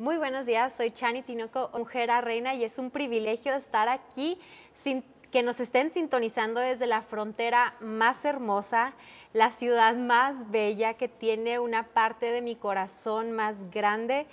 Muy buenos días, soy Chani Tinoco, mujer reina, y es un privilegio estar aquí, sin, que nos estén sintonizando desde la frontera más hermosa, la ciudad más bella que tiene una parte de mi corazón más grande.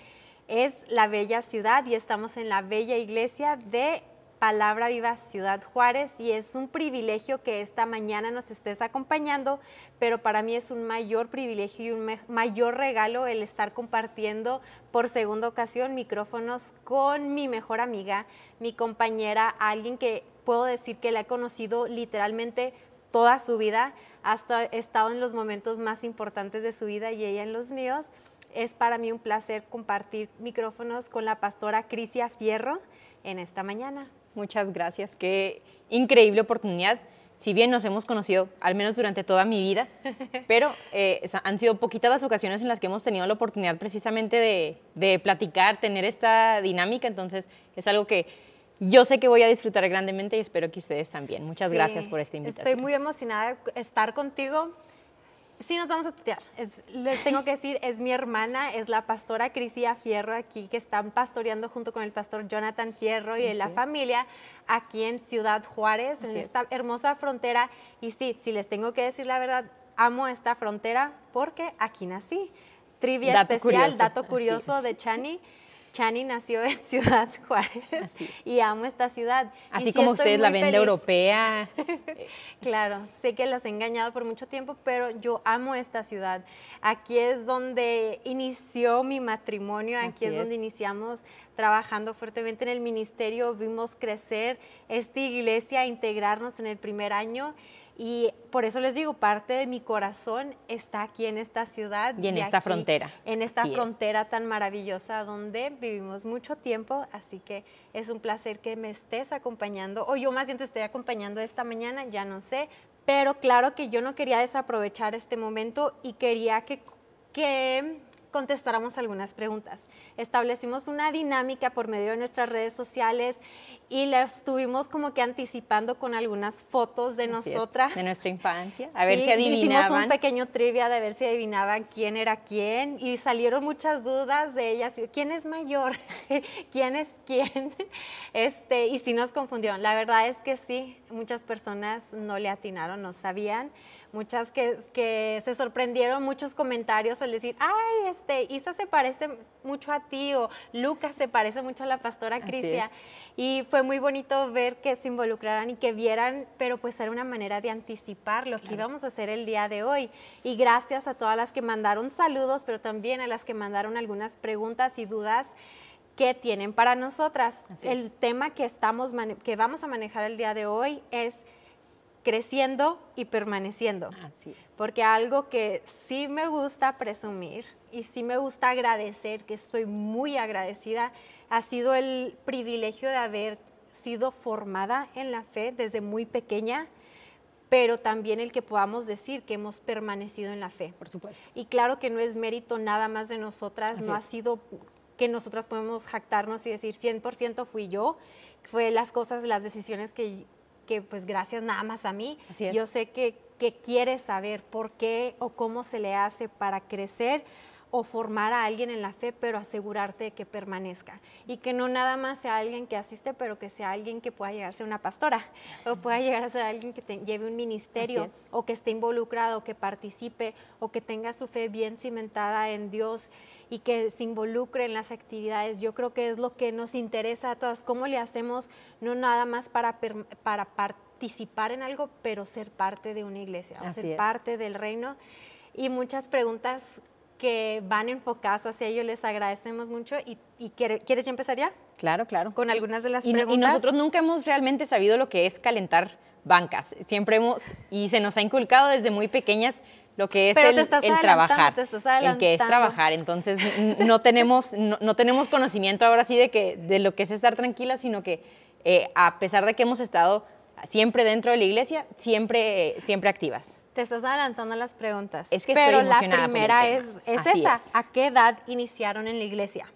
Es la bella ciudad y estamos en la bella iglesia de Palabra Viva Ciudad Juárez y es un privilegio que esta mañana nos estés acompañando, pero para mí es un mayor privilegio y un mayor regalo el estar compartiendo por segunda ocasión micrófonos con mi mejor amiga, mi compañera, alguien que puedo decir que la he conocido literalmente toda su vida, hasta estado en los momentos más importantes de su vida y ella en los míos. Es para mí un placer compartir micrófonos con la pastora Crisia Fierro en esta mañana. Muchas gracias. Qué increíble oportunidad. Si bien nos hemos conocido, al menos durante toda mi vida, pero eh, han sido poquitas las ocasiones en las que hemos tenido la oportunidad precisamente de, platicar, tener esta dinámica. Entonces, es algo que yo sé que voy a disfrutar grandemente y espero que ustedes también. Muchas gracias por esta invitación. Estoy muy emocionada de estar contigo sí nos vamos a tutear. les tengo que decir, es mi hermana, es la pastora Crisia Fierro aquí, que están pastoreando junto con el pastor Jonathan Fierro y la familia aquí en Ciudad Juárez, en esta hermosa frontera. Y sí, si les tengo que decir la verdad, amo esta frontera porque aquí nací. Trivia especial, dato curioso de Chani. Chani nació en Ciudad Juárez y amo esta ciudad. Así como ustedes la ven europea. claro, sé que las he engañado por mucho tiempo, pero yo amo esta ciudad. Aquí es donde inició mi matrimonio, aquí es, donde iniciamos trabajando fuertemente en el ministerio, vimos crecer esta iglesia, integrarnos en el primer año y por eso les digo, parte de mi corazón está aquí en esta ciudad. Y en esta frontera. En esta frontera tan maravillosa donde vivimos mucho tiempo. Así que es un placer que me estés acompañando. O yo más bien te estoy acompañando esta mañana, ya no sé. Pero claro que yo no quería desaprovechar este momento y quería que, que contestáramos algunas preguntas. Establecimos una dinámica por medio de nuestras redes sociales y la estuvimos como que anticipando con algunas fotos de nosotras. de nuestra infancia, a ver si adivinaban. Hicimos un pequeño trivia de ver si adivinaban quién era quién y salieron muchas dudas de ellas. ¿Quién es mayor? ¿Quién es quién? Este, y sí nos confundieron. La verdad es que sí, muchas personas no le atinaron, no sabían muchas que, que, se sorprendieron, muchos comentarios al decir, ay, este, Isa se parece mucho a ti o Lucas se parece mucho a la pastora Crisia. Y fue muy bonito ver que se involucraran y que vieran, pero pues era una manera de anticipar lo que íbamos a hacer el día de hoy. Y gracias a todas las que mandaron saludos, pero también a las que mandaron algunas preguntas y dudas que tienen para nosotras. el tema que, estamos, que vamos a manejar el día de hoy es creciendo y permaneciendo. Porque algo que sí me gusta presumir y sí me gusta agradecer, que estoy muy agradecida, ha sido el privilegio de haber sido formada en la fe desde muy pequeña, pero también el que podamos decir que hemos permanecido en la fe. Por supuesto. Y claro que no es mérito nada más de nosotras, no ha sido que nosotras podemos jactarnos y decir 100% fui yo, fue las cosas, las decisiones que que pues gracias nada más a mí, yo sé que, que quieres saber por qué o cómo se le hace para crecer o formar a alguien en la fe, pero asegurarte de que permanezca. Y que no nada más sea alguien que asiste, pero que sea alguien que pueda llegar a ser una pastora, o pueda llegar a ser alguien que lleve un ministerio, o que esté involucrado, que participe, o que tenga su fe bien cimentada en Dios y que se involucre en las actividades. Yo creo que es lo que nos interesa a todos, cómo le hacemos no nada más para, para participar en algo, pero ser parte de una iglesia, o ser parte del reino. Y muchas preguntas que van enfocadas hacia ello, les agradecemos mucho. ¿Y, y quieres ya empezar ya? Claro, claro. Con algunas de las preguntas. Y nosotros nunca hemos realmente sabido lo que es calentar bancas. Siempre hemos, y se nos ha inculcado desde muy pequeñas lo que es el, trabajar, el que es trabajar. Entonces no tenemos, no, tenemos conocimiento ahora sí de, que, de lo que es estar tranquila, sino que eh, a pesar de que hemos estado siempre dentro de la iglesia, siempre, siempre activas. Te estás adelantando las preguntas. Es que Pero la primera es, es esa. ¿A qué edad iniciaron en la iglesia?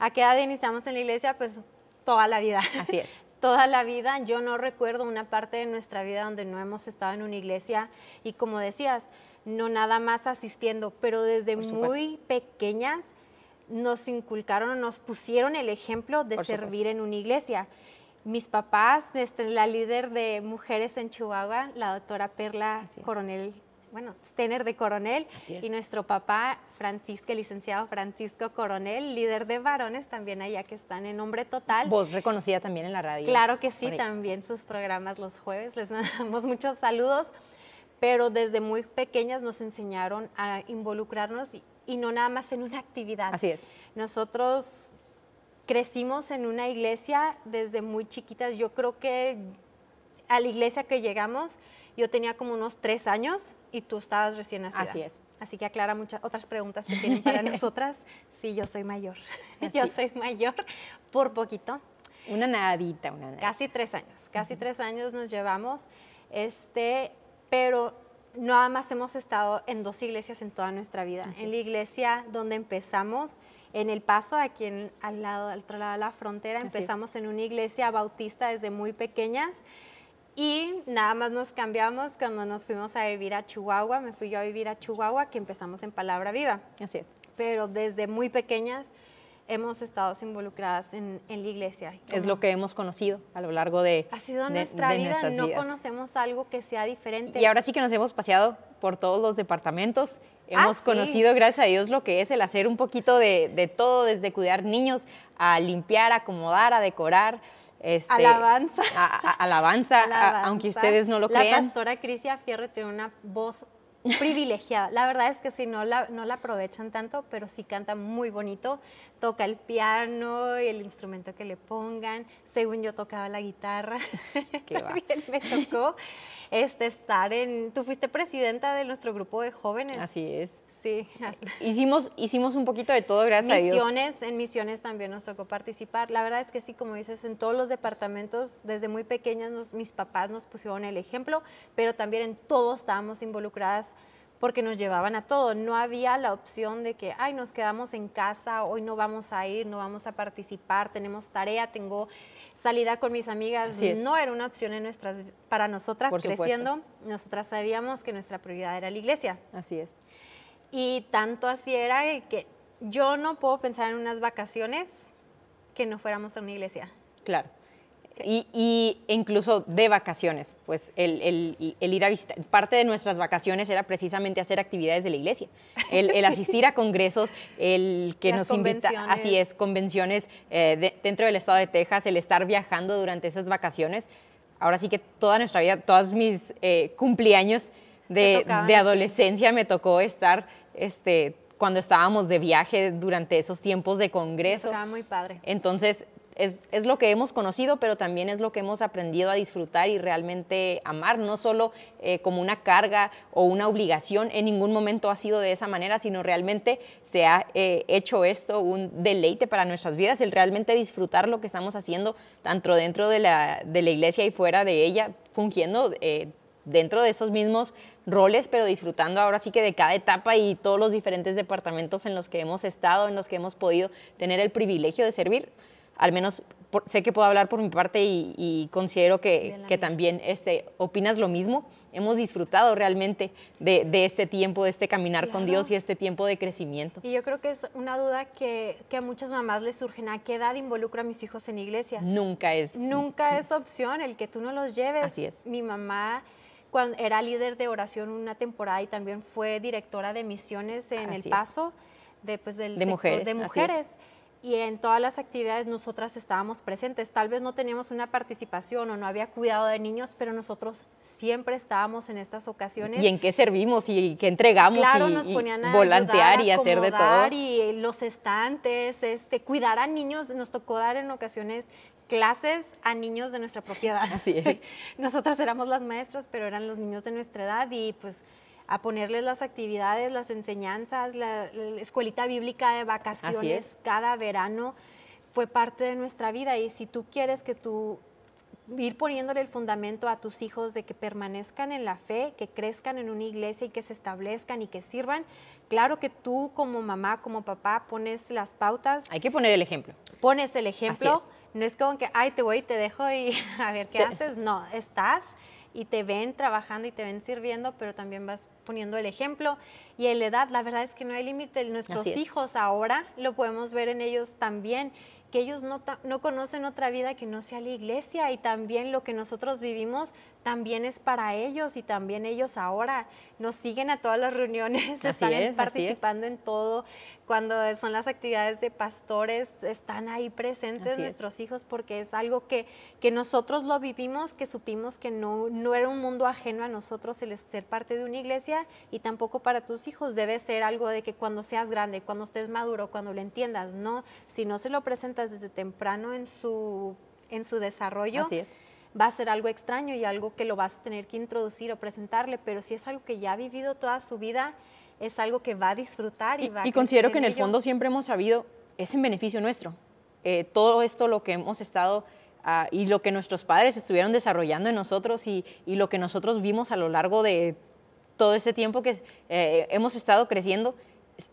¿A qué edad iniciamos en la iglesia? Pues toda la vida. Así es. toda la vida. Yo no recuerdo una parte de nuestra vida donde no hemos estado en una iglesia y como decías, no nada más asistiendo, pero desde muy pequeñas nos inculcaron, nos pusieron el ejemplo de servir en una iglesia. Mis papás, este, la líder de mujeres en Chihuahua, la doctora Perla Coronel, bueno, Stener de Coronel, y nuestro papá Francisco, el licenciado Francisco Coronel, líder de varones también allá que están en nombre total. Vos reconocida también en la radio. Claro que sí, también sus programas los jueves, les damos muchos saludos, pero desde muy pequeñas nos enseñaron a involucrarnos y no nada más en una actividad. Así es. Nosotros crecimos en una iglesia desde muy chiquitas. Yo creo que a la iglesia que llegamos, yo tenía como unos tres años y tú estabas recién nacida. Así es. Así que aclara muchas otras preguntas que tienen para nosotras. Sí, yo soy mayor. Yo soy mayor por poquito. Una nadita, una nadita. Casi tres años. Casi tres años nos llevamos. Este, pero nada más hemos estado en dos iglesias en toda nuestra vida. En la iglesia donde empezamos, en El Paso, aquí en, al, lado, al otro lado de la frontera, empezamos en una iglesia bautista desde muy pequeñas y nada más nos cambiamos cuando nos fuimos a vivir a Chihuahua, me fui yo a vivir a Chihuahua, que empezamos en Palabra Viva. Así es. Pero desde muy pequeñas hemos estado involucradas en, la iglesia. Es lo que hemos conocido a lo largo de Ha sido nuestra vida, no conocemos algo que sea diferente. Y ahora sí que nos hemos paseado por todos los departamentos, hemos ah, conocido, gracias a Dios, lo que es el hacer un poquito de, todo, desde cuidar niños, a limpiar, acomodar, a decorar. Este, alabanza. alabanza, aunque ustedes no lo crean. La pastora Crisia Fierre tiene una voz privilegiada. La verdad es que sí, no la, no la aprovechan tanto, pero sí canta muy bonito. Toca el piano y el instrumento que le pongan. Según yo tocaba la guitarra, también me tocó este, estar en... Tú fuiste presidenta de nuestro grupo de jóvenes. Así es. Sí. Hicimos, hicimos un poquito de todo, gracias a Dios. Misiones, en misiones también nos tocó participar. La verdad es que sí, como dices, en todos los departamentos, desde muy pequeñas, mis papás nos pusieron el ejemplo, pero también en todos estábamos involucradas porque nos llevaban a todo. No había la opción de que, ay, nos quedamos en casa, hoy no vamos a ir, no vamos a participar, tenemos tarea, tengo salida con mis amigas. No era una opción en nuestras, para nosotras creciendo. Nosotras sabíamos que nuestra prioridad era la iglesia. Así es. Y tanto así era que yo no puedo pensar en unas vacaciones que no fuéramos a una iglesia. Claro. Y, incluso de vacaciones, pues el, ir a visitar, parte de nuestras vacaciones era precisamente hacer actividades de la iglesia, el, asistir a congresos, el que nos invita, así es, convenciones eh, dentro del estado de Texas, el estar viajando durante esas vacaciones. Ahora sí que toda nuestra vida, todos mis eh, cumpleaños de, adolescencia me tocó estar este, cuando estábamos de viaje durante esos tiempos de congreso. Estaba muy padre. Entonces, es, es, lo que hemos conocido, pero también es lo que hemos aprendido a disfrutar y realmente amar, no solo eh, como una carga o una obligación, en ningún momento ha sido de esa manera, sino realmente se ha eh, hecho esto un deleite para nuestras vidas, el realmente disfrutar lo que estamos haciendo, tanto dentro de la, de la iglesia y fuera de ella, fungiendo eh, dentro de esos mismos roles, pero disfrutando ahora sí que de cada etapa y todos los diferentes departamentos en los que hemos estado, en los que hemos podido tener el privilegio de servir. Al menos sé que puedo hablar por mi parte y, considero que, que, también este, opinas lo mismo. Hemos disfrutado realmente de, de este tiempo, de este caminar con Dios y este tiempo de crecimiento. Y yo creo que es una duda que, que, a muchas mamás les surgen. ¿A qué edad involucro a mis hijos en iglesia? Nunca es. Nunca es opción el que tú no los lleves. Así es. Mi mamá cuando era líder de oración una temporada y también fue directora de misiones en El Paso de, pues, del de mujeres. De mujeres. Y en todas las actividades nosotras estábamos presentes. Tal vez no teníamos una participación o no había cuidado de niños, pero nosotros siempre estábamos en estas ocasiones. ¿Y en qué servimos y qué entregamos? Claro, nos ponían a volantear y hacer de todo. Y los estantes, este, cuidar a niños. Nos tocó dar en ocasiones clases a niños de nuestra propiedad. Así es. Nosotras éramos las maestras, pero eran los niños de nuestra edad y pues a ponerles las actividades, las enseñanzas, la, escuelita bíblica de vacaciones cada verano fue parte de nuestra vida y si tú quieres que tú ir poniéndole el fundamento a tus hijos de que permanezcan en la fe, que crezcan en una iglesia y que se establezcan y que sirvan. Claro que tú como mamá, como papá, pones las pautas. Hay que poner el ejemplo. Pones el ejemplo. No es como que, ay, te voy y te dejo y a ver qué haces. No, estás y te ven trabajando y te ven sirviendo, pero también vas poniendo el ejemplo. Y en la edad, la verdad es que no hay límite. Nuestros hijos ahora lo podemos ver en ellos también que ellos no, no, conocen otra vida que no sea la iglesia y también lo que nosotros vivimos también es para ellos y también ellos ahora nos siguen a todas las reuniones, están participando en todo. Cuando son las actividades de pastores, están ahí presentes nuestros hijos porque es algo que, que nosotros lo vivimos, que supimos que no, no era un mundo ajeno a nosotros el ser parte de una iglesia y tampoco para tus hijos debe ser algo de que cuando seas grande, cuando estés maduro, cuando lo entiendas, no, si no se lo presentas desde temprano en su, en su desarrollo. Así es va a ser algo extraño y algo que lo vas a tener que introducir o presentarle, pero si es algo que ya ha vivido toda su vida, es algo que va a disfrutar y, va a Y considero que en el fondo siempre hemos sabido, es en beneficio nuestro. Eh, todo esto lo que hemos estado ah, y lo que nuestros padres estuvieron desarrollando en nosotros y, y, lo que nosotros vimos a lo largo de todo este tiempo que eh, hemos estado creciendo,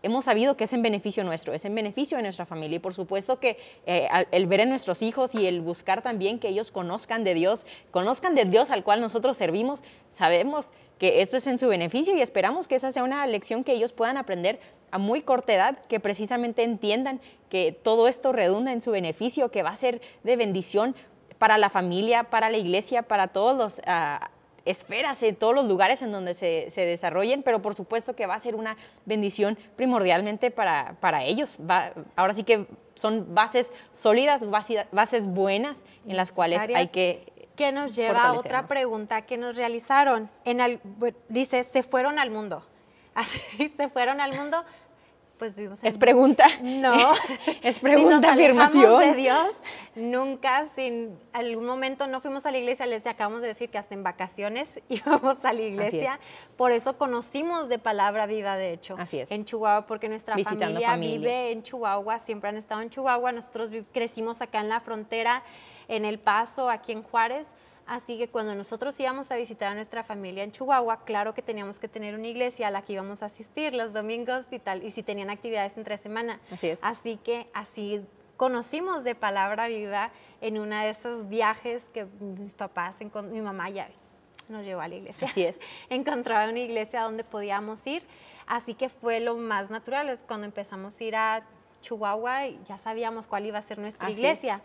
hemos sabido que es en beneficio nuestro, es en beneficio de nuestra familia. Y por supuesto que eh, el ver en nuestros hijos y el buscar también que ellos conozcan de Dios, conozcan del Dios al cual nosotros servimos, sabemos que esto es en su beneficio y esperamos que esa sea una lección que ellos puedan aprender a muy corta edad, que precisamente entiendan que todo esto redunda en su beneficio, que va a ser de bendición para la familia, para la iglesia, para todos los... Ah, esferas, en todos los lugares en donde se, desarrollen, pero por supuesto que va a ser una bendición primordialmente para, para ellos. Va, ahora sí que son bases sólidas, bases, buenas en las cuales hay que... Que nos lleva a otra pregunta que nos realizaron. En el, dice, se fueron al mundo. Así, se fueron al mundo pues vivimos en... Es pregunta. No. es pregunta, si afirmación. de Dios, nunca, sin algún momento no fuimos a la iglesia, les acabamos de decir que hasta en vacaciones íbamos a la iglesia. Por eso conocimos de palabra viva, de hecho. Así es. En Chihuahua, porque nuestra familia, vive en Chihuahua, siempre han estado en Chihuahua. Nosotros crecimos acá en la frontera, en El Paso, aquí en Juárez. Así que cuando nosotros íbamos a visitar a nuestra familia en Chihuahua, claro que teníamos que tener una iglesia a la que íbamos a asistir los domingos y tal, y si tenían actividades entre semana. Así es. Así que así conocimos de palabra viva en uno de esos viajes que mis papás, mi mamá ya nos llevó a la iglesia. Así es. Encontraba una iglesia donde podíamos ir, así que fue lo más natural. Es cuando empezamos a ir a Chihuahua, ya sabíamos cuál iba a ser nuestra iglesia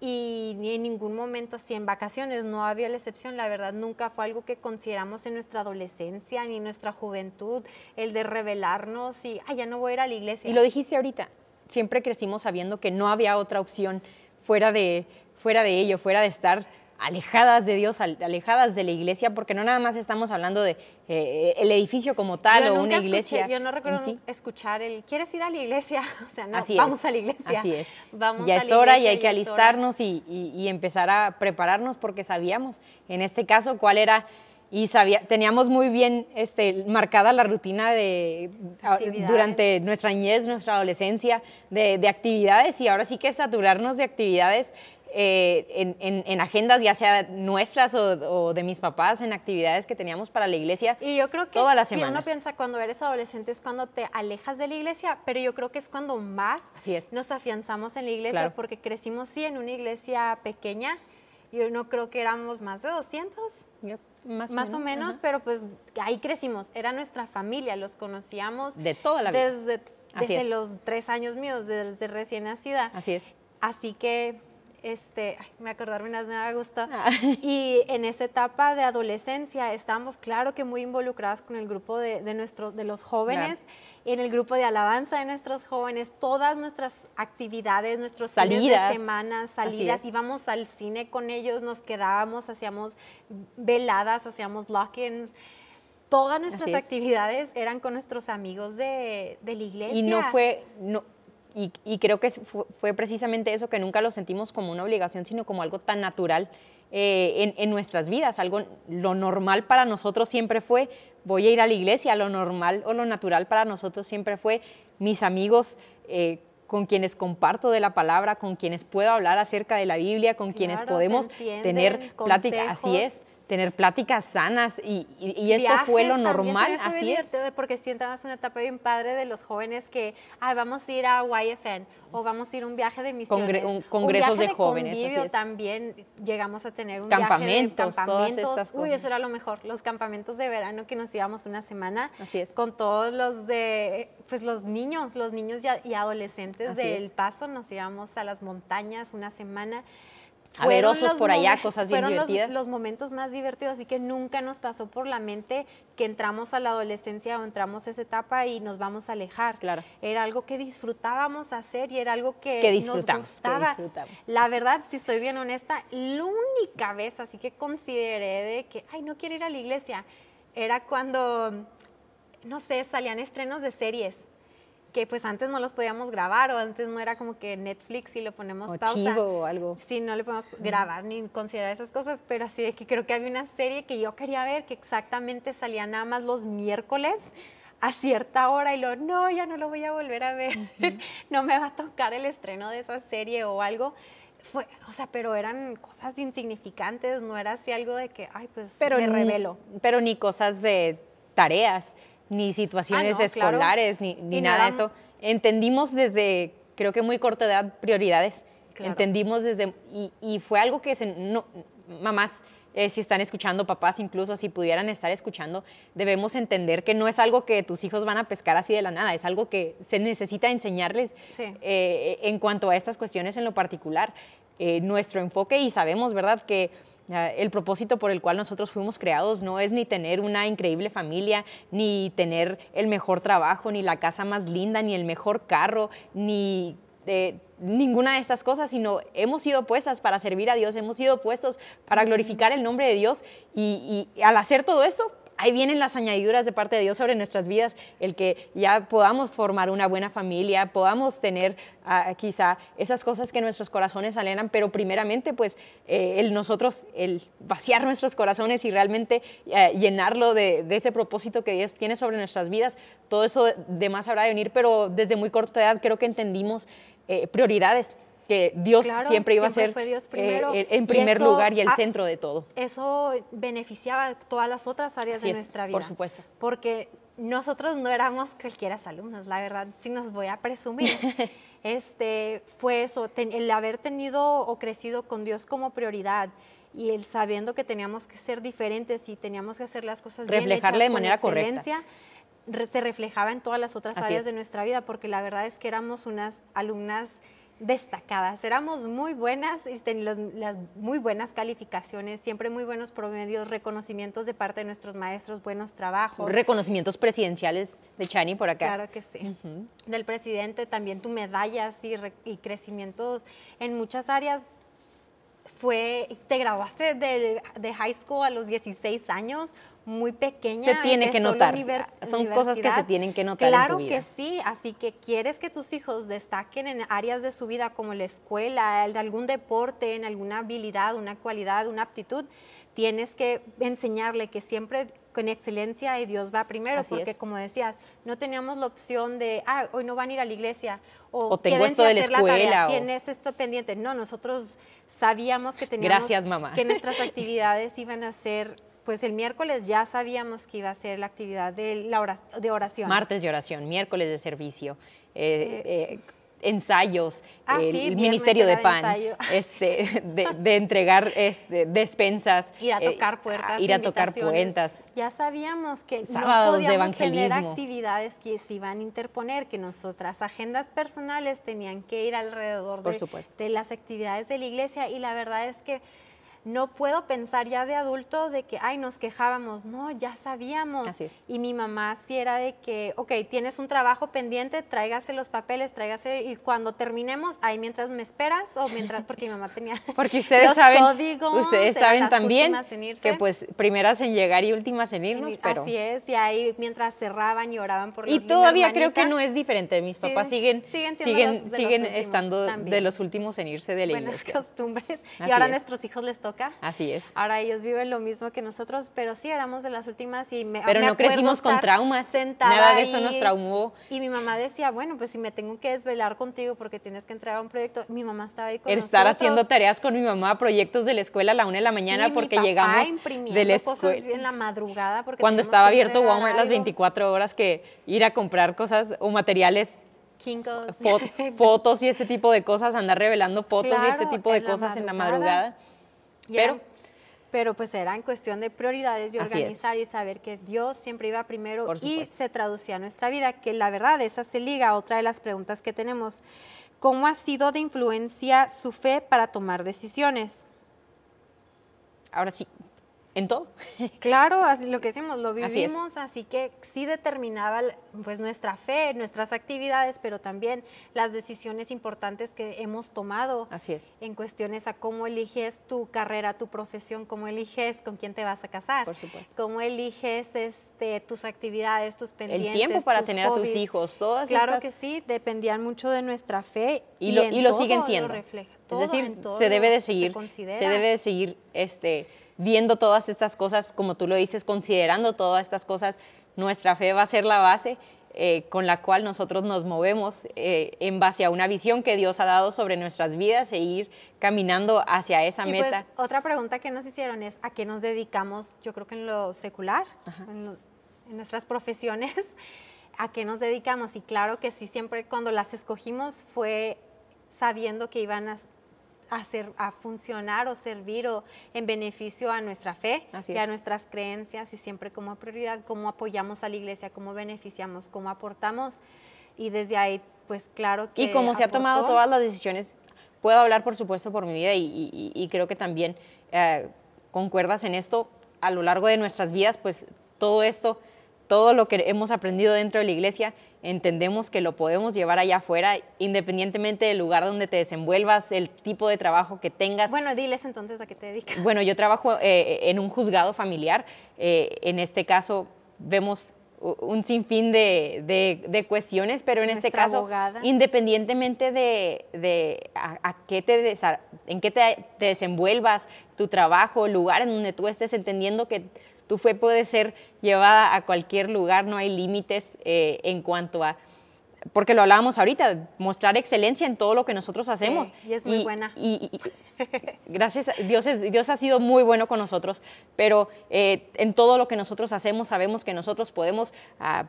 y ni en ningún momento, si en vacaciones no había la excepción, la verdad nunca fue algo que consideramos en nuestra adolescencia ni en nuestra juventud, el de rebelarnos y, ay, ya no voy a ir a la iglesia. Y lo dijiste ahorita, siempre crecimos sabiendo que no había otra opción fuera de, fuera de ello, fuera de estar alejadas de Dios, alejadas de la iglesia, porque no nada más estamos hablando de eh, el edificio como tal o una iglesia. yo no recuerdo escuchar el, ¿quieres ir a la iglesia? O sea, no, vamos a la iglesia. Así es. Vamos ya es hora y hay que alistarnos y, y, empezar a prepararnos porque sabíamos, en este caso, cuál era y sabía, teníamos muy bien este, marcada la rutina de durante nuestra niñez, nuestra adolescencia, de, de, actividades y ahora sí que saturarnos de actividades eh, en, agendas, ya sea nuestras o, de mis papás, en actividades que teníamos para la iglesia. Y yo creo que toda la semana. uno piensa cuando eres adolescente es cuando te alejas de la iglesia, pero yo creo que es cuando más nos afianzamos en la iglesia, porque crecimos sí en una iglesia pequeña. Yo no creo que éramos más de 200. más, o menos, pero pues ahí crecimos, era nuestra familia, los conocíamos. De toda la vida. Desde, desde los tres años míos, desde recién nacida. Así es. Así que este, me acordarme una me gusta. Ah. Y en esa etapa de adolescencia estábamos, claro que muy involucradas con el grupo de, de, de los jóvenes, en el grupo de alabanza de nuestros jóvenes, todas nuestras actividades, nuestros salidas, de semana, salidas, íbamos al cine con ellos, nos quedábamos, hacíamos veladas, hacíamos lock-ins todas nuestras actividades eran con nuestros amigos de, de, la iglesia. Y no fue, no, y, creo que fue, precisamente eso que nunca lo sentimos como una obligación, sino como algo tan natural eh, en, nuestras vidas. Algo, lo normal para nosotros siempre fue, voy a ir a la iglesia, lo normal o lo natural para nosotros siempre fue mis amigos. Eh, con quienes comparto de la palabra, con quienes puedo hablar acerca de la Biblia, con quienes podemos tener plática. Así es, tener pláticas sanas y, y, esto fue lo normal, así es. Porque si entramos en una etapa bien padre de los jóvenes que, vamos a ir a YFN o vamos a ir a un viaje de misiones. un congresos de, jóvenes. Así también llegamos a tener un campamentos, viaje de campamentos. Todas estas Uy, eso era lo mejor, los campamentos de verano que nos íbamos una semana. Así es. Con todos los de, pues los niños, los niños y, adolescentes del Paso, nos íbamos a las montañas una semana a ver osos por allá, cosas bien divertidas. Los, los momentos más divertidos, así que nunca nos pasó por la mente que entramos a la adolescencia o entramos a esa etapa y nos vamos a alejar. Claro. Era algo que disfrutábamos hacer y era algo que, nos gustaba. la verdad, si soy bien honesta, la única vez así que consideré de que, ay, no quiero ir a la iglesia, era cuando, no sé, salían estrenos de series que pues antes no los podíamos grabar o antes no era como que Netflix y lo ponemos o pausa. o algo. Sí, no le podemos grabar ni considerar esas cosas, pero así de que creo que había una serie que yo quería ver que exactamente salía nada más los miércoles a cierta hora y lo, no, ya no lo voy a volver a ver, no me va a tocar el estreno de esa serie o algo. Fue, o sea, pero eran cosas insignificantes, no era así algo de que, ay, pues pero me revelo. Pero ni cosas de tareas ni situaciones ah, escolares, ni, nada de eso. Entendimos desde, creo que muy corta edad, prioridades. Entendimos desde, y, fue algo que se, no, mamás, eh, si están escuchando, papás incluso, si pudieran estar escuchando, debemos entender que no es algo que tus hijos van a pescar así de la nada, es algo que se necesita enseñarles eh, en cuanto a estas cuestiones en lo particular. Eh, nuestro enfoque y sabemos, ¿verdad?, que el propósito por el cual nosotros fuimos creados no es ni tener una increíble familia, ni tener el mejor trabajo, ni la casa más linda, ni el mejor carro, ni eh, ninguna de estas cosas, sino hemos sido puestas para servir a Dios, hemos sido puestos para glorificar el nombre de Dios. Y al hacer todo esto, ahí vienen las añadiduras de parte de Dios sobre nuestras vidas, el que ya podamos formar una buena familia, podamos tener ah, quizá esas cosas que nuestros corazones alenan, pero primeramente pues eh, el nosotros, el vaciar nuestros corazones y realmente eh, llenarlo de, ese propósito que Dios tiene sobre nuestras vidas, todo eso de más habrá de venir, pero desde muy corta edad creo que entendimos eh, prioridades que Dios siempre iba a ser eh, en primer lugar y el centro de todo. Eso beneficiaba todas las otras áreas de nuestra vida. Por supuesto. Porque nosotros no éramos cualquiera alumnos, la verdad, si nos voy a presumir. este, fue eso, el haber tenido o crecido con Dios como prioridad y el sabiendo que teníamos que ser diferentes y teníamos que hacer las cosas Reflejarle bien de manera correcta se reflejaba en todas las otras áreas de nuestra vida, porque la verdad es que éramos unas alumnas destacadas. Éramos muy buenas y teníamos las muy buenas calificaciones, siempre muy buenos promedios, reconocimientos de parte de nuestros maestros, buenos trabajos. Reconocimientos presidenciales de Chani por acá. Claro que sí. Del presidente también tu medallas y, y crecimientos en muchas áreas fue, te graduaste de, de, high school a los 16 años, muy pequeña. Se tiene que notar. Son cosas que se tienen que notar. Claro en tu vida. que sí, así que quieres que tus hijos destaquen en áreas de su vida como la escuela, en algún deporte, en alguna habilidad, una cualidad, una aptitud, tienes que enseñarle que siempre con excelencia y Dios va primero, porque como decías, no teníamos la opción de, ah, hoy no van a ir a la iglesia, o, o tengo esto de la escuela, o... tienes esto pendiente. No, nosotros sabíamos que teníamos que nuestras actividades iban a ser pues el miércoles ya sabíamos que iba a ser la actividad de, la de oración. Martes de oración, miércoles de servicio, eh, eh, ensayos, ah, el ministerio de pan, este, de, entregar este, despensas, ir a tocar eh, puertas, ir a tocar puertas. Ya sabíamos que no podíamos tener actividades que se iban a interponer, que nosotras agendas personales tenían que ir alrededor de, de las actividades de la iglesia y la verdad es que no puedo pensar ya de adulto de que, ay, nos quejábamos, no, ya sabíamos. Y mi mamá sí era de que, ok, tienes un trabajo pendiente, tráigase los papeles, tráigase, y cuando terminemos, ahí mientras me esperas, o mientras, porque mi mamá tenía Porque ustedes saben, ustedes saben también que pues primeras en llegar y últimas en irnos, pero... Así es, y ahí mientras cerraban y oraban por Y todavía creo que no es diferente, mis papás siguen, siguen, siguen, estando de los últimos en irse de la Buenas costumbres, y ahora a nuestros hijos les toca Así es. Ahora ellos viven lo mismo que nosotros, pero sí éramos de las últimas y me Pero no crecimos con traumas. Nada de eso nos traumó. Y mi mamá decía, bueno, pues si me tengo que desvelar contigo porque tienes que entregar un proyecto, mi mamá estaba ahí con Estar haciendo tareas con mi mamá, proyectos de la escuela a la una de la mañana porque llegamos de la escuela. en la madrugada. Porque Cuando estaba abierto Walmart las 24 horas que ir a comprar cosas o materiales fotos y este tipo de cosas, andar revelando fotos y este tipo de cosas en la madrugada. Pero, pero pues era en cuestión de prioridades y organizar y saber que Dios siempre iba primero y se traducía a nuestra vida, que la verdad esa se liga a otra de las preguntas que tenemos. ¿Cómo ha sido de influencia su fe para tomar decisiones? Ahora sí, en todo. Claro, así lo que decimos, lo vivimos, así, que sí determinaba pues nuestra fe, nuestras actividades, pero también las decisiones importantes que hemos tomado. Así es. En cuestiones a cómo eliges tu carrera, tu profesión, cómo eliges con quién te vas a casar. Por supuesto. Cómo eliges este, tus actividades, tus pendientes. El tiempo para tener a tus hijos, todas Claro que sí, dependían mucho de nuestra fe. Y, lo, y lo siguen siendo. es decir, se debe de seguir, se, se debe de seguir este viendo todas estas cosas, como tú lo dices, considerando todas estas cosas, nuestra fe va a ser la base eh, con la cual nosotros nos movemos eh, en base a una visión que Dios ha dado sobre nuestras vidas e ir caminando hacia esa y meta. Pues, otra pregunta que nos hicieron es, ¿a qué nos dedicamos? Yo creo que en lo secular, en, en nuestras profesiones, ¿a qué nos dedicamos? Y claro que sí, siempre cuando las escogimos fue sabiendo que iban a a funcionar o servir o en beneficio a nuestra fe y a nuestras creencias y siempre como prioridad, cómo apoyamos a la iglesia, cómo beneficiamos, cómo aportamos. Y desde ahí pues claro que... Y como se ha tomado todas las decisiones, puedo hablar por supuesto por mi vida y, creo que también eh, concuerdas en esto, a lo largo de nuestras vidas pues todo esto todo lo que hemos aprendido dentro de la iglesia, entendemos que lo podemos llevar allá afuera, independientemente del lugar donde te desenvuelvas, el tipo de trabajo que tengas. Bueno, diles entonces a qué te dedicas. Bueno, yo trabajo eh, en un juzgado familiar. Eh, en este caso, vemos un sinfín de, de, cuestiones, pero en este caso, independientemente de, a, qué te en qué te, te desenvuelvas, tu trabajo, el lugar en donde tú estés entendiendo que tu fe puede ser llevada a cualquier lugar, no hay límites eh, en cuanto a, porque lo hablábamos ahorita, mostrar excelencia en todo lo que nosotros hacemos. y es muy buena. Y, gracias, Dios, es, Dios ha sido muy bueno con nosotros, pero eh, en todo lo que nosotros hacemos sabemos que nosotros podemos ah,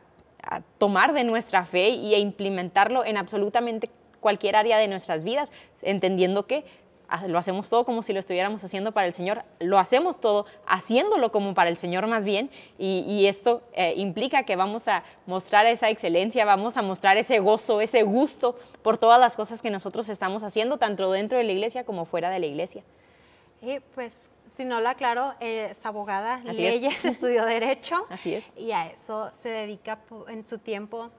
tomar de nuestra fe e implementarlo en absolutamente cualquier área de nuestras vidas, entendiendo que lo hacemos todo como si lo estuviéramos haciendo para el Señor, lo hacemos todo haciéndolo como para el Señor más bien, y, esto eh, implica que vamos a mostrar esa excelencia, vamos a mostrar ese gozo, ese gusto por todas las cosas que nosotros estamos haciendo, tanto dentro de la iglesia como fuera de la iglesia. Y pues, si no lo aclaro, es abogada, leyes, estudió Derecho, Así es. y a eso se dedica en su tiempo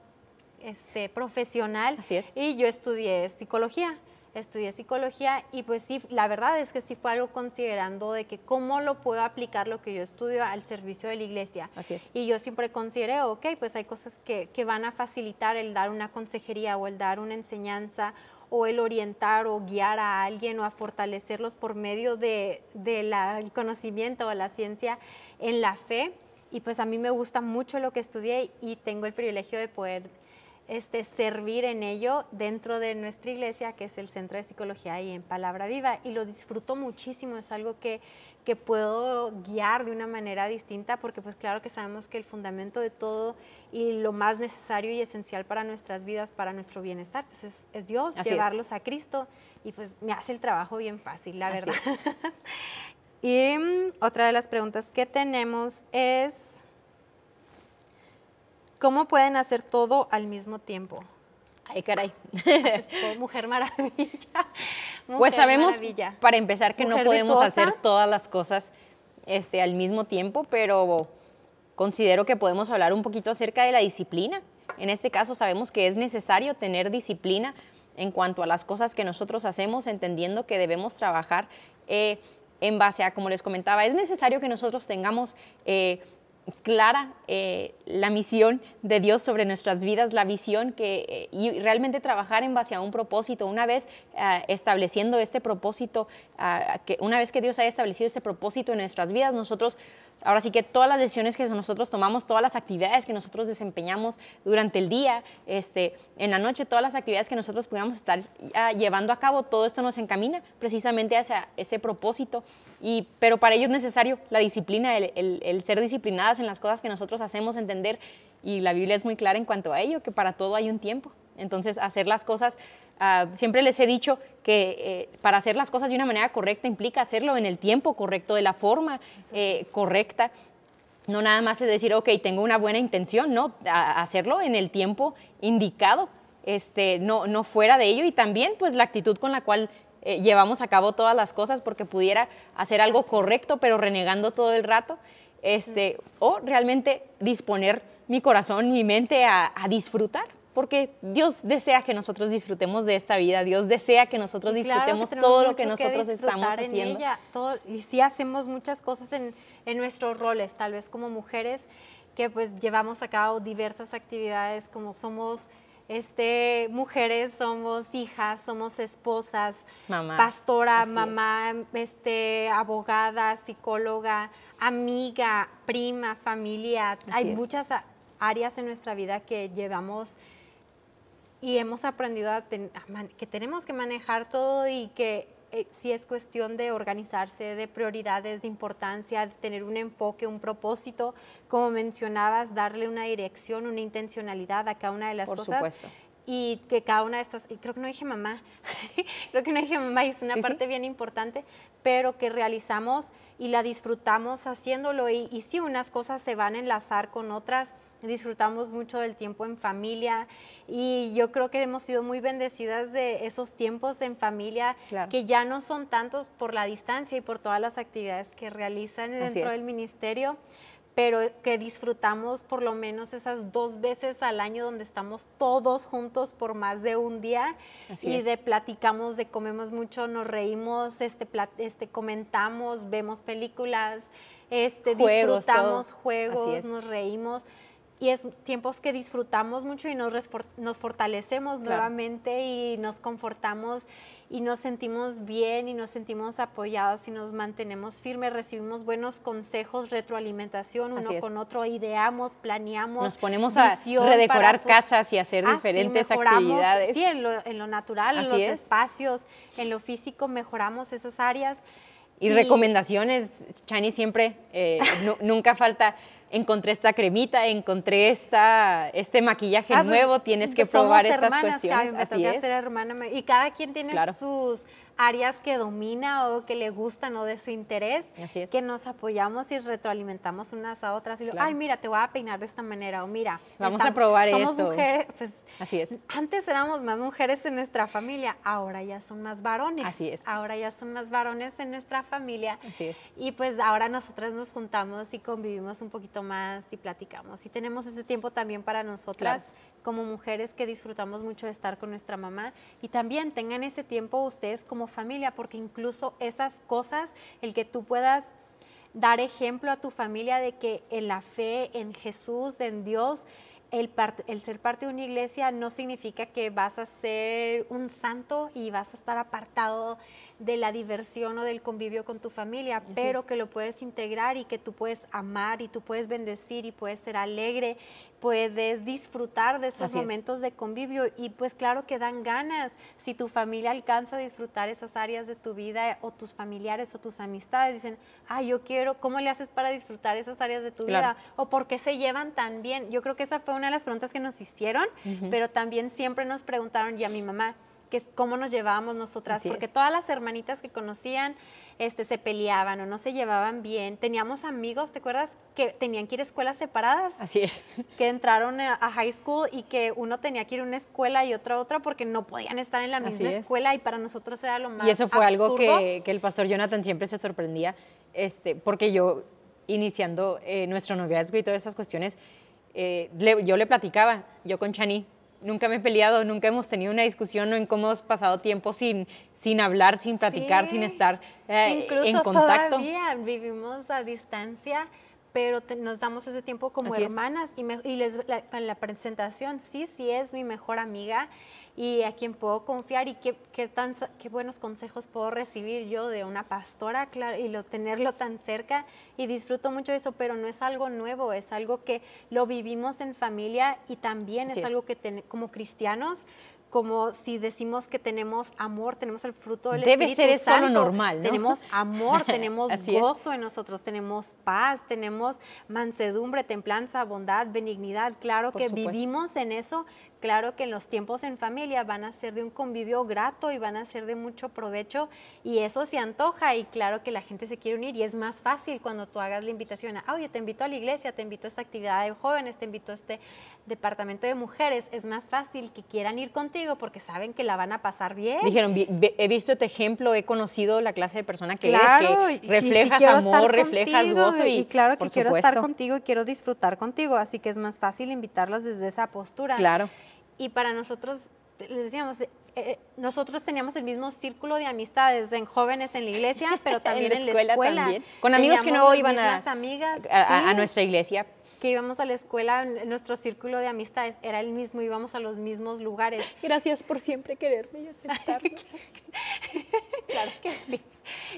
este, profesional. Así es. Y yo estudié psicología estudié psicología y pues sí, la verdad es que sí fue algo considerando de que cómo lo puedo aplicar lo que yo estudio al servicio de la iglesia. Así es. Y yo siempre consideré, ok, pues hay cosas que, que van a facilitar el dar una consejería o el dar una enseñanza o el orientar o guiar a alguien o a fortalecerlos por medio del de, conocimiento o la ciencia en la fe. Y pues a mí me gusta mucho lo que estudié y tengo el privilegio de poder este, servir en ello dentro de nuestra iglesia, que es el Centro de Psicología y en Palabra Viva. Y lo disfruto muchísimo, es algo que, que puedo guiar de una manera distinta, porque pues claro que sabemos que el fundamento de todo y lo más necesario y esencial para nuestras vidas, para nuestro bienestar, pues es, es Dios, llevarlos a Cristo. Y pues me hace el trabajo bien fácil, la verdad. y mm, otra de las preguntas que tenemos es... ¿Cómo pueden hacer todo al mismo tiempo? Ay, caray. Mujer maravilla. pues sabemos, para empezar, que no podemos hacer todas las cosas este, al mismo tiempo, pero considero que podemos hablar un poquito acerca de la disciplina. En este caso sabemos que es necesario tener disciplina en cuanto a las cosas que nosotros hacemos, entendiendo que debemos trabajar eh, en base a, como les comentaba, es necesario que nosotros tengamos... Eh, clara eh, la misión de Dios sobre nuestras vidas, la visión que, eh, y realmente trabajar en base a un propósito. Una vez eh, estableciendo este propósito, que una vez que Dios haya establecido este propósito en nuestras vidas, nosotros Ahora sí que todas las decisiones que nosotros tomamos, todas las actividades que nosotros desempeñamos durante el día, este, en la noche, todas las actividades que nosotros podamos estar llevando a cabo, todo esto nos encamina precisamente hacia ese propósito. Y, pero para ello es necesario la disciplina, el, ser disciplinadas en las cosas que nosotros hacemos, entender, y la Biblia es muy clara en cuanto a ello, que para todo hay un tiempo. Entonces, hacer las cosas, ah, siempre les he dicho que eh, para hacer las cosas de una manera correcta implica hacerlo en el tiempo correcto, de la forma eh, correcta. No nada más es decir, ok, tengo una buena intención, no, hacerlo en el tiempo indicado, este, no, no fuera de ello. Y también pues la actitud con la cual eh, llevamos a cabo todas las cosas porque pudiera hacer algo correcto pero renegando todo el rato, este, o realmente disponer mi corazón, mi mente a disfrutar porque Dios desea que nosotros disfrutemos de esta vida, Dios desea que nosotros disfrutemos todo lo que nosotros estamos haciendo. y sí hacemos muchas cosas en, en, nuestros roles, tal vez como mujeres, que pues llevamos a cabo diversas actividades, como somos este, mujeres, somos hijas, somos esposas, pastora, mamá, este, abogada, psicóloga, amiga, prima, familia. Hay muchas áreas en nuestra vida que llevamos y hemos aprendido a, que tenemos que manejar todo y que eh, si es cuestión de organizarse, de prioridades, de importancia, de tener un enfoque, un propósito, como mencionabas, darle una dirección, una intencionalidad a cada una de las Por cosas. Supuesto y que cada una de estas, y creo que no dije mamá, creo que no dije mamá, y es una parte bien importante, pero que realizamos y la disfrutamos haciéndolo. Y, y sí, unas cosas se van a enlazar con otras, disfrutamos mucho del tiempo en familia y yo creo que hemos sido muy bendecidas de esos tiempos en familia que ya no son tantos por la distancia y por todas las actividades que realizan dentro del ministerio pero que disfrutamos por lo menos esas dos veces al año donde estamos todos juntos por más de un día y de platicamos, de comemos mucho, nos reímos, este, este comentamos, vemos películas, este, disfrutamos juegos, nos reímos y es tiempos que disfrutamos mucho y nos, nos fortalecemos nuevamente y nos confortamos y nos sentimos bien y nos sentimos apoyados y nos mantenemos firmes, recibimos buenos consejos, retroalimentación uno con otro, ideamos, planeamos. Nos ponemos a redecorar casas y hacer ah, diferentes actividades. Sí, en lo, en lo natural, en los espacios, en lo físico, mejoramos esas áreas. Y, recomendaciones, Chani siempre, eh, nunca falta encontré esta cremita, encontré esta, este maquillaje ah, pues, nuevo, tienes que probar estas cuestiones. Así es. hermana, y cada quien tiene sus áreas que domina o que le gustan o de su interés, que nos apoyamos y retroalimentamos unas a otras. Y lo, ay, mira, te voy a peinar de esta manera, o mira, vamos a probar somos esto. mujeres, pues, así es. Antes éramos más mujeres en nuestra familia, ahora ya son más varones. Así es. Ahora ya son más varones en nuestra familia. Así es. Y pues ahora nosotras nos juntamos y convivimos un poquito más y platicamos. Y tenemos ese tiempo también para nosotras como mujeres que disfrutamos mucho de estar con nuestra mamá y también tengan ese tiempo ustedes como familia, porque incluso esas cosas, el que tú puedas dar ejemplo a tu familia de que en la fe, en Jesús, en Dios, el, el, ser parte de una iglesia no significa que vas a ser un santo y vas a estar apartado de la diversión o del convivio con tu familia, pero que lo puedes integrar y que tú puedes amar y tú puedes bendecir y puedes ser alegre, puedes disfrutar de esos momentos de convivio y pues claro que dan ganas. Si tu familia alcanza a disfrutar esas áreas de tu vida o tus familiares o tus amistades dicen, ah, yo quiero, ¿cómo le haces para disfrutar esas áreas de tu vida? O por qué se llevan tan bien. Yo creo que esa fue una de las preguntas que nos hicieron, pero también siempre nos preguntaron, y a mi mamá, que es cómo nos llevábamos nosotras, porque todas las hermanitas que conocían este, se peleaban o no se llevaban bien. Teníamos amigos, ¿te acuerdas? Que tenían que ir a escuelas separadas. Así es. Que entraron a high school y que uno tenía que ir a una escuela y otra a otra porque no podían estar en la misma escuela y para nosotros era lo más Y eso fue algo que, que, el pastor Jonathan siempre se sorprendía, este, porque yo, iniciando eh, nuestro noviazgo y todas esas cuestiones, eh, yo le platicaba, yo con Chani, nunca me he peleado, nunca hemos tenido una discusión en cómo hemos pasado tiempo sin, sin hablar, sin platicar, sin estar eh, en contacto. Todavía vivimos a distancia, pero nos damos ese tiempo como hermanas y, y les, la, en la presentación, sí, sí es mi mejor amiga y a quien puedo confiar y qué, qué, tan, qué buenos consejos puedo recibir yo de una pastora claro, y lo, tenerlo tan cerca y disfruto mucho de eso, pero no es algo nuevo, es algo que lo vivimos en familia y también es, algo que como cristianos como si decimos que tenemos amor, tenemos el fruto del Debe Espíritu ser solo normal, ¿no? Tenemos amor, tenemos gozo en nosotros, tenemos paz, tenemos mansedumbre, templanza, bondad, benignidad. Claro que vivimos en eso, Claro que en los tiempos en familia van a ser de un convivio grato y van a ser de mucho provecho y eso se antoja y claro que la gente se quiere unir y es más fácil cuando tú hagas la invitación a, oye, te invito a la iglesia, te invito a esta actividad de jóvenes, te invito a este departamento de mujeres, es más fácil que quieran ir contigo porque saben que la van a pasar bien. Dijeron, he visto este ejemplo, he conocido la clase de persona que eres, que reflejas amor, reflejas gozo y, y claro que quiero estar contigo y quiero disfrutar contigo, así que es más fácil invitarlas desde esa postura. Claro y para nosotros, les decíamos, eh, eh, nosotros teníamos el mismo círculo de amistades en jóvenes en la iglesia, pero también en la escuela. También. Con amigos que no iban a, amigas, a, nuestra iglesia. Que íbamos a la escuela, nuestro círculo de amistades era el mismo, íbamos a los mismos lugares. Gracias por siempre quererme y aceptarme. claro que sí.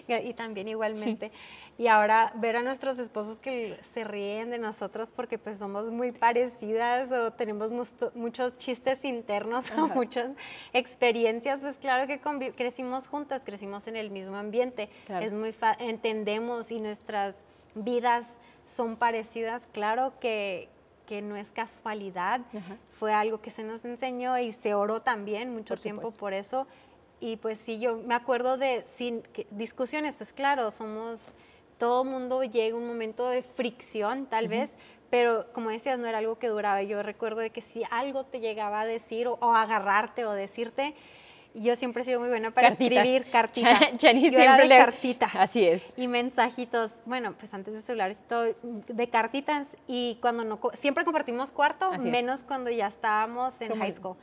Y también igualmente. Y ahora ver a nuestros esposos que se ríen de nosotros porque pues somos muy parecidas o tenemos muchos chistes internos o muchas experiencias, pues claro que crecimos juntas, crecimos en el mismo ambiente. Es muy entendemos y nuestras vidas son parecidas, claro que, que no es casualidad, fue algo que se nos enseñó y se oró también mucho tiempo por eso. Y pues sí, yo me acuerdo de sin, discusiones, pues claro, somos todo mundo llega un momento de fricción, tal vez, pero como decías, no era algo que duraba. Yo recuerdo de que si algo te llegaba a decir o, agarrarte o decirte, yo siempre he sido muy buena para escribir cartitas. Chani yo era de cartitas. Así es. Y mensajitos, bueno, pues antes de celulares todo, de cartitas y cuando no, siempre compartimos cuarto, menos cuando ya estábamos en high school.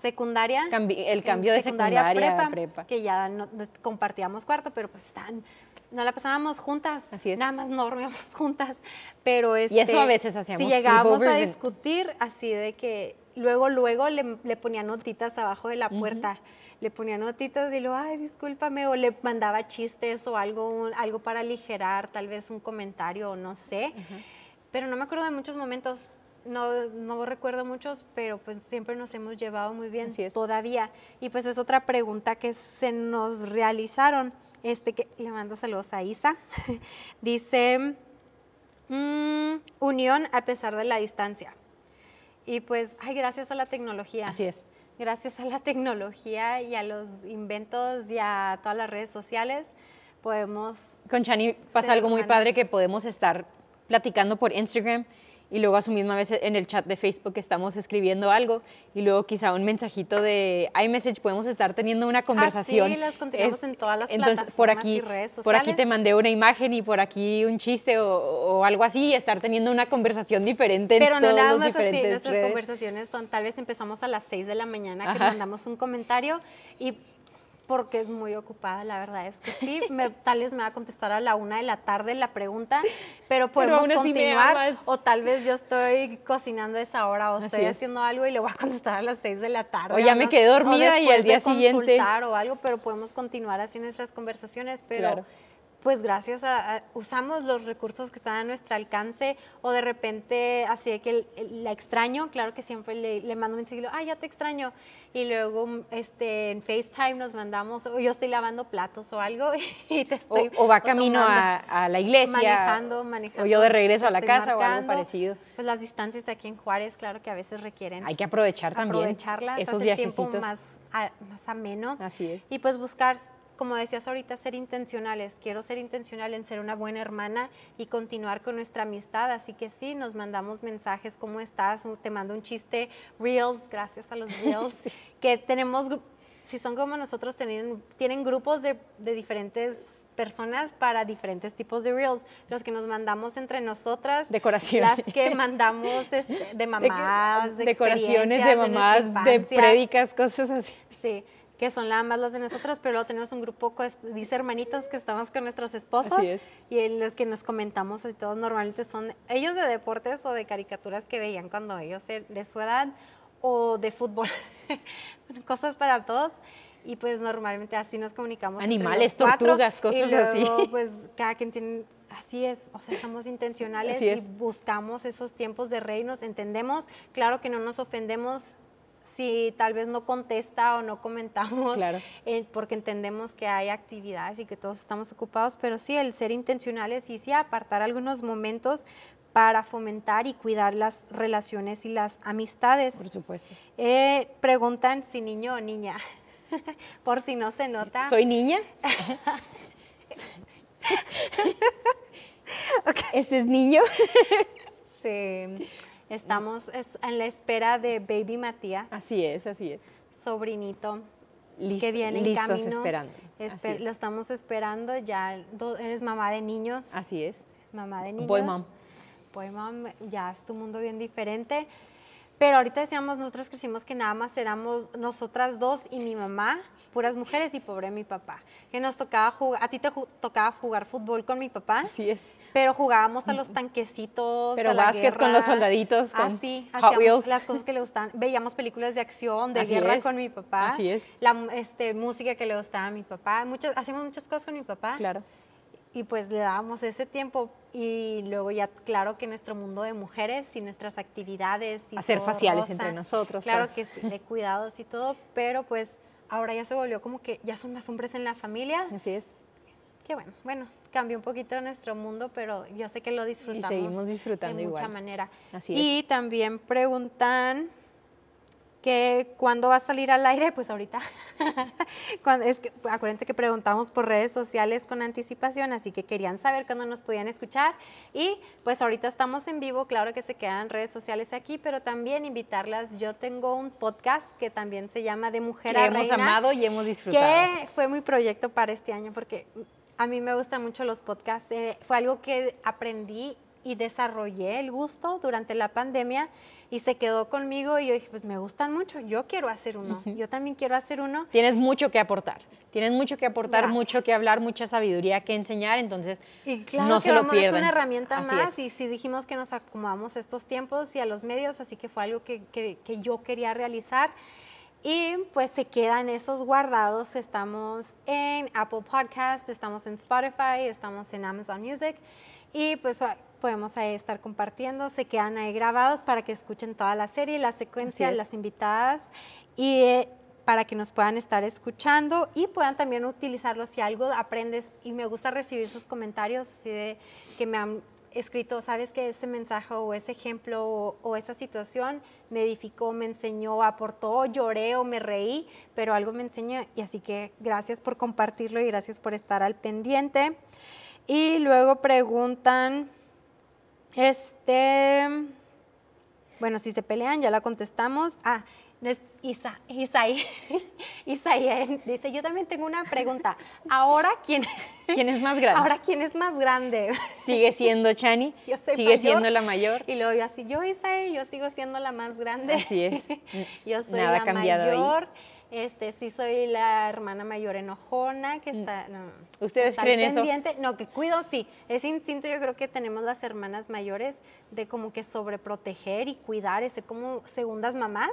Secundaria. el cambio de secundaria, prepa, prepa, Que ya no, compartíamos cuarto, pero pues están nos la pasábamos juntas, Así es. nada más no dormíamos juntas, pero este, y eso a veces hacíamos. Si llegábamos a discutir, así de que luego, luego le, le ponía notitas abajo de la puerta, le ponía notitas y luego, ay, discúlpame, o le mandaba chistes o algo, algo para aligerar, tal vez un comentario o no sé, pero no me acuerdo de muchos momentos. No, no, recuerdo muchos, pero pues siempre nos hemos llevado muy bien todavía. Y pues es otra pregunta que se nos realizaron este que le mando saludos a Isa, dice, mm, unión a pesar de la distancia. Y pues, ay, gracias a la tecnología. Así es. Gracias a la tecnología y a los inventos y a todas las redes sociales, podemos... Con Chani pasa algo muy padre que podemos estar platicando por Instagram y luego a su misma vez en el chat de Facebook estamos escribiendo algo y luego quizá un mensajito de iMessage podemos estar teniendo una conversación. Ah, sí, las continuamos en todas las entonces, por aquí, Por aquí te mandé una imagen y por aquí un chiste o, algo así y estar teniendo una conversación diferente Pero en no todos nada más así, nuestras conversaciones son, tal vez empezamos a las 6 de la mañana que mandamos un comentario y porque es muy ocupada, la verdad es que sí. Me, tal vez me va a contestar a la una de la tarde la pregunta, pero podemos continuar. O tal vez yo estoy cocinando a esa hora o estoy haciendo algo y le voy a contestar a las seis de la tarde. O ya me quedé dormida y al día siguiente. o algo, pero podemos continuar así nuestras conversaciones, pero pues gracias a, usamos los recursos que están a nuestro alcance o de repente así de que la extraño, claro que siempre le, le mando un mensaje, ah, ya te extraño, y luego este, en FaceTime nos mandamos, o yo estoy lavando platos o algo y te estoy... O, va camino a, la iglesia. Manejando, manejando. O yo de regreso a la casa o algo parecido. Pues las distancias aquí en Juárez, claro que a veces requieren... Hay que aprovechar también. Aprovecharlas, esos tiempo más, más ameno. Así es. Y pues buscar como decías ahorita, ser intencionales. Quiero ser intencional en ser una buena hermana y continuar con nuestra amistad. Así que sí, nos mandamos mensajes, ¿cómo estás? Te mando un chiste, reels, gracias a los reels, que tenemos, si son como nosotros, tienen, tienen grupos de, diferentes personas para diferentes tipos de reels. Los que nos mandamos entre nosotras. Decoraciones. Las que mandamos este, de mamás, de, Decoraciones de mamás, de, de prédicas, cosas así. Sí que son nada más los de nosotros, pero luego tenemos un grupo, dice hermanitos, que estamos con nuestros esposos. Y los que nos comentamos y todos normalmente son ellos de deportes o de caricaturas que veían cuando ellos de su edad o de fútbol. cosas para todos. Y pues normalmente así nos comunicamos. Animales, tortugas, cosas y luego, Pues cada quien tiene, así es, o sea, somos intencionales y buscamos esos tiempos de reinos, entendemos, claro que no nos ofendemos si tal vez no contesta o no comentamos, eh, porque entendemos que hay actividades y que todos estamos ocupados, pero sí el ser intencionales y sí apartar algunos momentos para fomentar y cuidar las relaciones y las amistades. Por supuesto. Eh, preguntan si niño o niña, por si no se nota. ¿Soy niña? ¿Este es niño? sí. Estamos en la espera de Baby Matías. Así es, así es. Sobrinito que viene en camino. esperando. Lo estamos esperando, ya eres mamá de niños. Así es. Mamá de niños. Boy mom. Boy mom, ya es tu mundo bien diferente. Pero ahorita decíamos, nosotros crecimos que nada más éramos nosotras dos y mi mamá, puras mujeres y pobre mi papá. Que nos tocaba jugar, a ti te tocaba jugar fútbol con mi papá. Así es pero jugábamos a los tanquecitos. Pero básquet con los soldaditos, con Así, hacíamos las cosas que le gustan. Veíamos películas de acción, de guerra con mi papá. Así es. La este, música que le gustaba a mi papá. Muchas, hacíamos muchas cosas con mi papá. Claro. Y pues le dábamos ese tiempo y luego ya, claro que nuestro mundo de mujeres y nuestras actividades. Y Hacer faciales entre nosotros. Claro, que sí, de cuidados y todo, pero pues ahora ya se volvió como que ya son más hombres en la familia. Así es. Qué bueno, bueno, cambió un poquito nuestro mundo, pero yo sé que lo disfrutamos. Y seguimos disfrutando de mucha manera. Así y también preguntan que cuándo va a salir al aire, pues ahorita. es que, acuérdense que preguntamos por redes sociales con anticipación, así que querían saber cuándo nos podían escuchar. Y pues ahorita estamos en vivo, claro que se quedan redes sociales aquí, pero también invitarlas. Yo tengo un podcast que también se llama De Mujer que a hemos amado y hemos disfrutado. Que fue mi proyecto para este año, porque a mí me gustan mucho los podcasts. Eh, fue algo que aprendí y desarrollé el gusto durante la pandemia y se quedó conmigo y yo dije, pues me gustan mucho, yo quiero hacer uno, yo también quiero hacer uno. Tienes mucho que aportar, tienes mucho que aportar, mucho que hablar, mucha sabiduría que enseñar, entonces y claro no se lo pierdan. Es una herramienta más y si dijimos que nos acomodamos estos tiempos y a los medios, así que fue algo que, que, que yo quería realizar y pues se quedan esos guardados. Estamos en Apple Podcast, estamos en Spotify, estamos en Amazon Music y pues podemos ahí estar compartiendo. Se quedan ahí grabados para que escuchen toda la serie, la secuencia, las invitadas y eh, para que nos puedan estar escuchando y puedan también utilizarlo si algo aprendes y me gusta recibir sus comentarios así de que me han escrito, sabes que ese mensaje o ese ejemplo o, esa situación me edificó, me enseñó, aportó, lloré o me reí, pero algo me enseñó y así que gracias por compartirlo y gracias por estar al pendiente. Y luego preguntan, este, bueno, si se pelean, ya la contestamos. Ah, Isa, Isaí, Isaí dice, yo también tengo una pregunta. Ahora, ¿quién, ¿quién es más grande? Ahora, ¿quién es más grande? Sigue siendo Chani, sigue siendo la mayor. Y luego yo así, yo Isaí, yo sigo siendo la más grande. Así es. yo soy la mayor. Este, sí soy la hermana mayor enojona que está. ¿Ustedes creen eso? No, que cuido, sí. Ese instinto yo creo que tenemos las hermanas mayores de como que sobreproteger y cuidar, ese como segundas mamás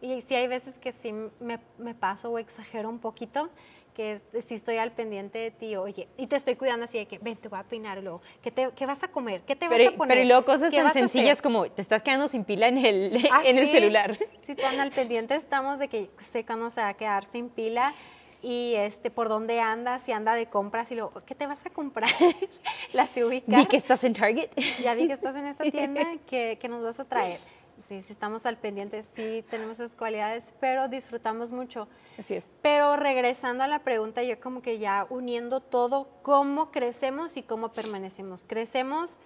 y sí hay veces que sí me, me paso o exagero un poquito, que si estoy al pendiente de ti, oye, y te estoy cuidando así de que, ven, te voy a peinar luego, ¿qué, te, qué vas a comer? ¿Qué te vas a poner? Pero y luego cosas tan sencillas como, te estás quedando sin pila en el, ah, en el celular. Sí, tan al pendiente estamos de que sé cuándo se va a quedar sin pila y este por dónde andas, si anda de compras y luego, ¿qué te vas a comprar? La se ubica. Vi que estás en Target. Ya vi que estás en esta tienda, ¿qué, qué nos vas a traer? Sí, sí estamos al pendiente, sí tenemos esas cualidades, pero disfrutamos mucho. Así es. Pero regresando a la pregunta, yo como que ya uniendo todo, ¿cómo crecemos y cómo permanecemos? Crecemos,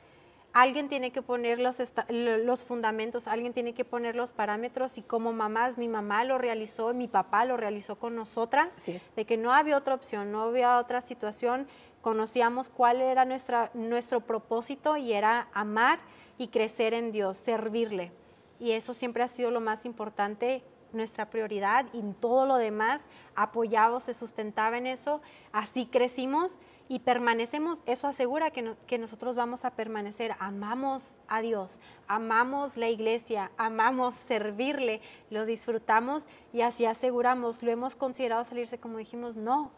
alguien tiene que poner los, los fundamentos, alguien tiene que poner los parámetros y como mamás, mi mamá lo realizó, mi papá lo realizó con nosotras, de que no había otra opción, no había otra situación, conocíamos cuál era nuestra, nuestro propósito y era amar y crecer en Dios, servirle y eso siempre ha sido lo más importante nuestra prioridad y todo lo demás apoyado, se sustentaba en eso. Así crecimos y permanecemos. Eso asegura que, que nosotros vamos a permanecer. Amamos a Dios, amamos la iglesia, amamos servirle, lo disfrutamos y así aseguramos. Lo hemos considerado salirse como dijimos, no,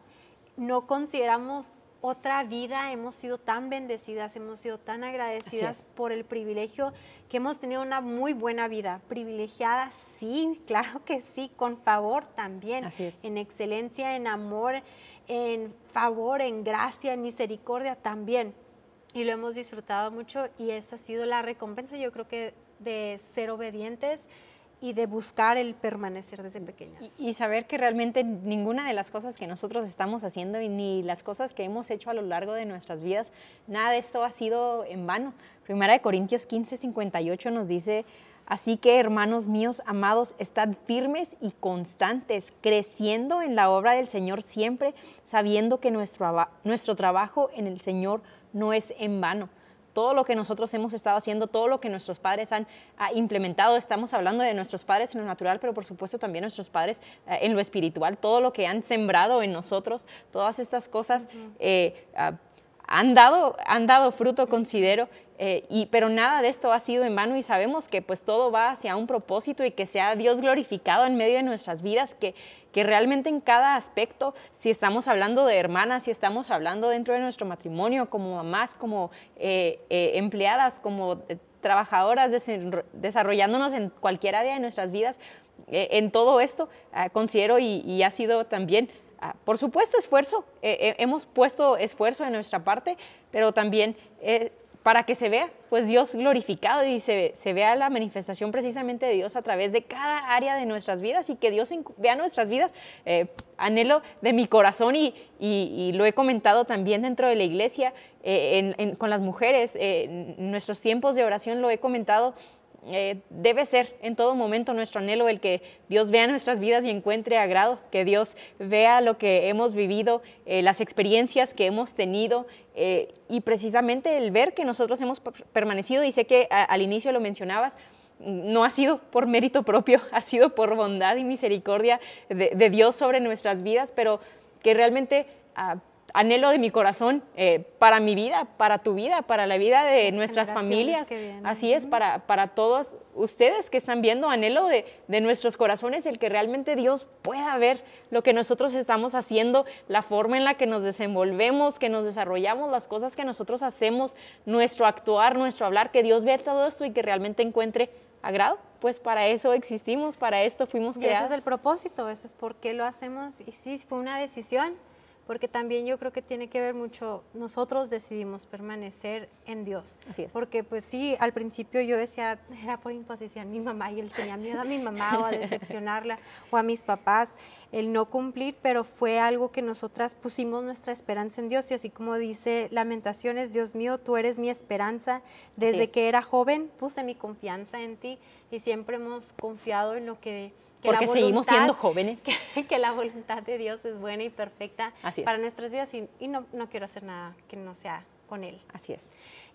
no consideramos otra vida, hemos sido tan bendecidas, hemos sido tan agradecidas por el privilegio que hemos tenido una muy buena vida. Privilegiada, sí, claro que sí, con favor también, en excelencia, en amor, en favor, en gracia, en misericordia también. Y lo hemos disfrutado mucho y esa ha sido la recompensa, yo creo que de ser obedientes y de buscar el permanecer desde pequeñas. Y, saber que realmente ninguna de las cosas que nosotros estamos haciendo y ni las cosas que hemos hecho a lo largo de nuestras vidas, nada de esto ha sido en vano. Primera de Corintios 15, 58 nos dice, así que hermanos míos amados, estad firmes y constantes, creciendo en la obra del Señor siempre, sabiendo que nuestro, nuestro trabajo en el Señor no es en vano todo lo que nosotros hemos estado haciendo, todo lo que nuestros padres han implementado. Estamos hablando de nuestros padres en lo natural, pero por supuesto también nuestros padres eh, en lo espiritual, todo lo que han sembrado en nosotros, todas estas cosas. Eh, ah, han dado, han dado fruto, considero, eh, y, pero nada de esto ha sido en vano y sabemos que pues todo va hacia un propósito y que sea Dios glorificado en medio de nuestras vidas, que, que realmente en cada aspecto, si estamos hablando de hermanas, si estamos hablando dentro de nuestro matrimonio, como mamás, como eh, eh, empleadas, como trabajadoras, desarrollándonos en cualquier área de nuestras vidas, en todo esto ah, considero y, y ha sido también por supuesto, esfuerzo. Eh, eh, hemos puesto esfuerzo de nuestra parte, pero también eh, para que se vea, pues Dios glorificado y se, vea la manifestación precisamente de Dios a través de cada área de nuestras vidas y que Dios vea nuestras vidas. anhelo de mi corazón y, lo he comentado también dentro de la iglesia, con las mujeres, en nuestros tiempos de oración lo he comentado eh, debe ser en todo momento nuestro anhelo el que Dios vea nuestras vidas y encuentre agrado, que Dios vea lo que hemos vivido, eh, las experiencias que hemos tenido eh, y precisamente el ver que nosotros hemos permanecido, y sé que al inicio lo mencionabas, no ha sido por mérito propio, ha sido por bondad y misericordia de, Dios sobre nuestras vidas, pero que realmente... Ah, anhelo de mi corazón eh, para mi vida, para tu vida, para la vida de nuestras familias. Así es, para, para todos ustedes que están viendo, anhelo de, de, nuestros corazones el que realmente Dios pueda ver lo que nosotros estamos haciendo, la forma en la que nos desenvolvemos, que nos desarrollamos, las cosas que nosotros hacemos, nuestro actuar, nuestro hablar, que Dios vea todo esto y que realmente encuentre agrado. Pues para eso existimos, para esto fuimos creados. Y ese es el propósito, eso es por qué lo hacemos. Y sí, fue una decisión porque también yo creo que tiene que ver mucho, nosotros decidimos permanecer en Dios. Así es. Porque pues sí, al principio yo decía, era por imposición mi mamá y él tenía miedo a mi mamá o a decepcionarla o a mis papás el no cumplir, pero fue algo que nosotras pusimos nuestra esperanza en Dios y así como dice Lamentaciones, Dios mío, tú eres mi esperanza. Desde que era joven puse mi confianza en ti y siempre hemos confiado en lo que porque seguimos siendo jóvenes. Que, la voluntad de Dios es buena y perfecta para nuestras vidas y, no, no, quiero hacer nada que no sea con Él. Así es.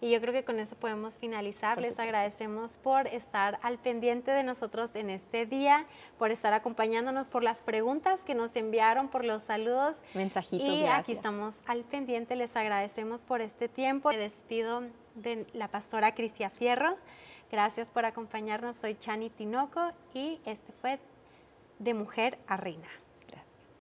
Y yo creo que con eso podemos finalizar. Les agradecemos por estar al pendiente de nosotros en este día, por estar acompañándonos, por las preguntas que nos enviaron, por los saludos. Mensajitos. Y aquí estamos al pendiente. Les agradecemos por este tiempo. Me despido de la pastora Crisia Fierro. Gracias por acompañarnos. Soy Chani Tinoco y este fue de mujer a reina.